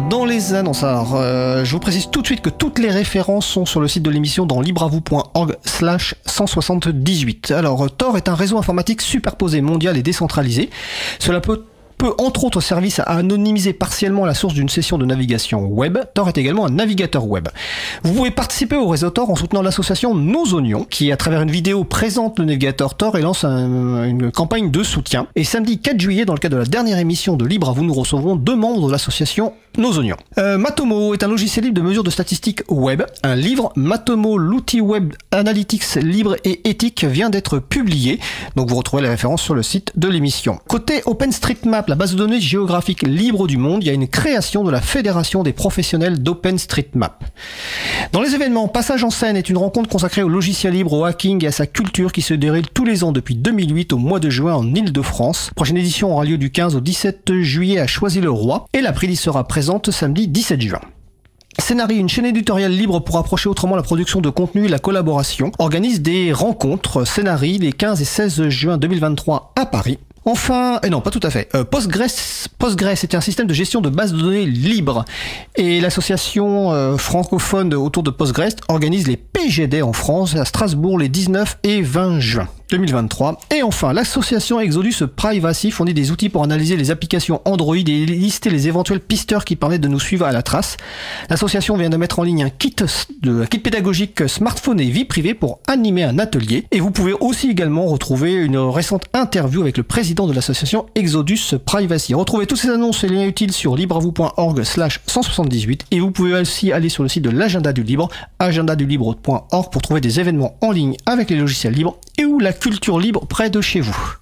Dans les annonces, alors, euh, je vous précise tout de suite que toutes les références sont sur le site de l'émission dans libravou.org slash 178. Alors, Tor est un réseau informatique superposé, mondial et décentralisé. Cela peut peut entre autres servir à anonymiser partiellement la source d'une session de navigation web. Tor est également un navigateur web. Vous pouvez participer au réseau Tor en soutenant l'association Nos Oignons, qui à travers une vidéo présente le navigateur Tor et lance une campagne de soutien. Et samedi 4 juillet, dans le cadre de la dernière émission de Libre à vous, nous recevrons deux membres de l'association Nos Oignons. Euh, Matomo est un logiciel libre de mesure de statistiques web. Un livre, Matomo, l'outil web analytics libre et éthique, vient d'être publié. Donc vous retrouvez les références sur le site de l'émission. Côté OpenStreetMap, la base de données géographique libre du monde, il y a une création de la Fédération des professionnels d'OpenStreetMap. Dans les événements, Passage en scène est une rencontre consacrée au logiciel libre, au hacking et à sa culture qui se déroule tous les ans depuis 2008 au mois de juin en Ile-de-France. Prochaine édition aura lieu du 15 au 17 juillet à Choisy-le-Roi et la prélie sera présente samedi 17 juin. Scénarii, une chaîne éditoriale libre pour approcher autrement la production de contenu et la collaboration, organise des rencontres Scénarii les 15 et 16 juin 2023 à Paris. Enfin, et non, pas tout à fait. Euh, Postgres, Postgres est un système de gestion de bases de données libre. Et l'association euh, francophone autour de Postgres organise les PGD en France à Strasbourg les 19 et 20 juin. 2023. Et enfin, l'association Exodus Privacy fournit des outils pour analyser les applications Android et lister les éventuels pisteurs qui permettent de nous suivre à la trace. L'association vient de mettre en ligne un kit, de, kit pédagogique smartphone et vie privée pour animer un atelier. Et vous pouvez aussi également retrouver une récente interview avec le président de l'association Exodus Privacy. Retrouvez toutes ces annonces et liens utiles sur libravou.org slash 178 et vous pouvez aussi aller sur le site de l'agenda du libre, agendadulibre.org pour trouver des événements en ligne avec les logiciels libres et la culture libre près de chez vous.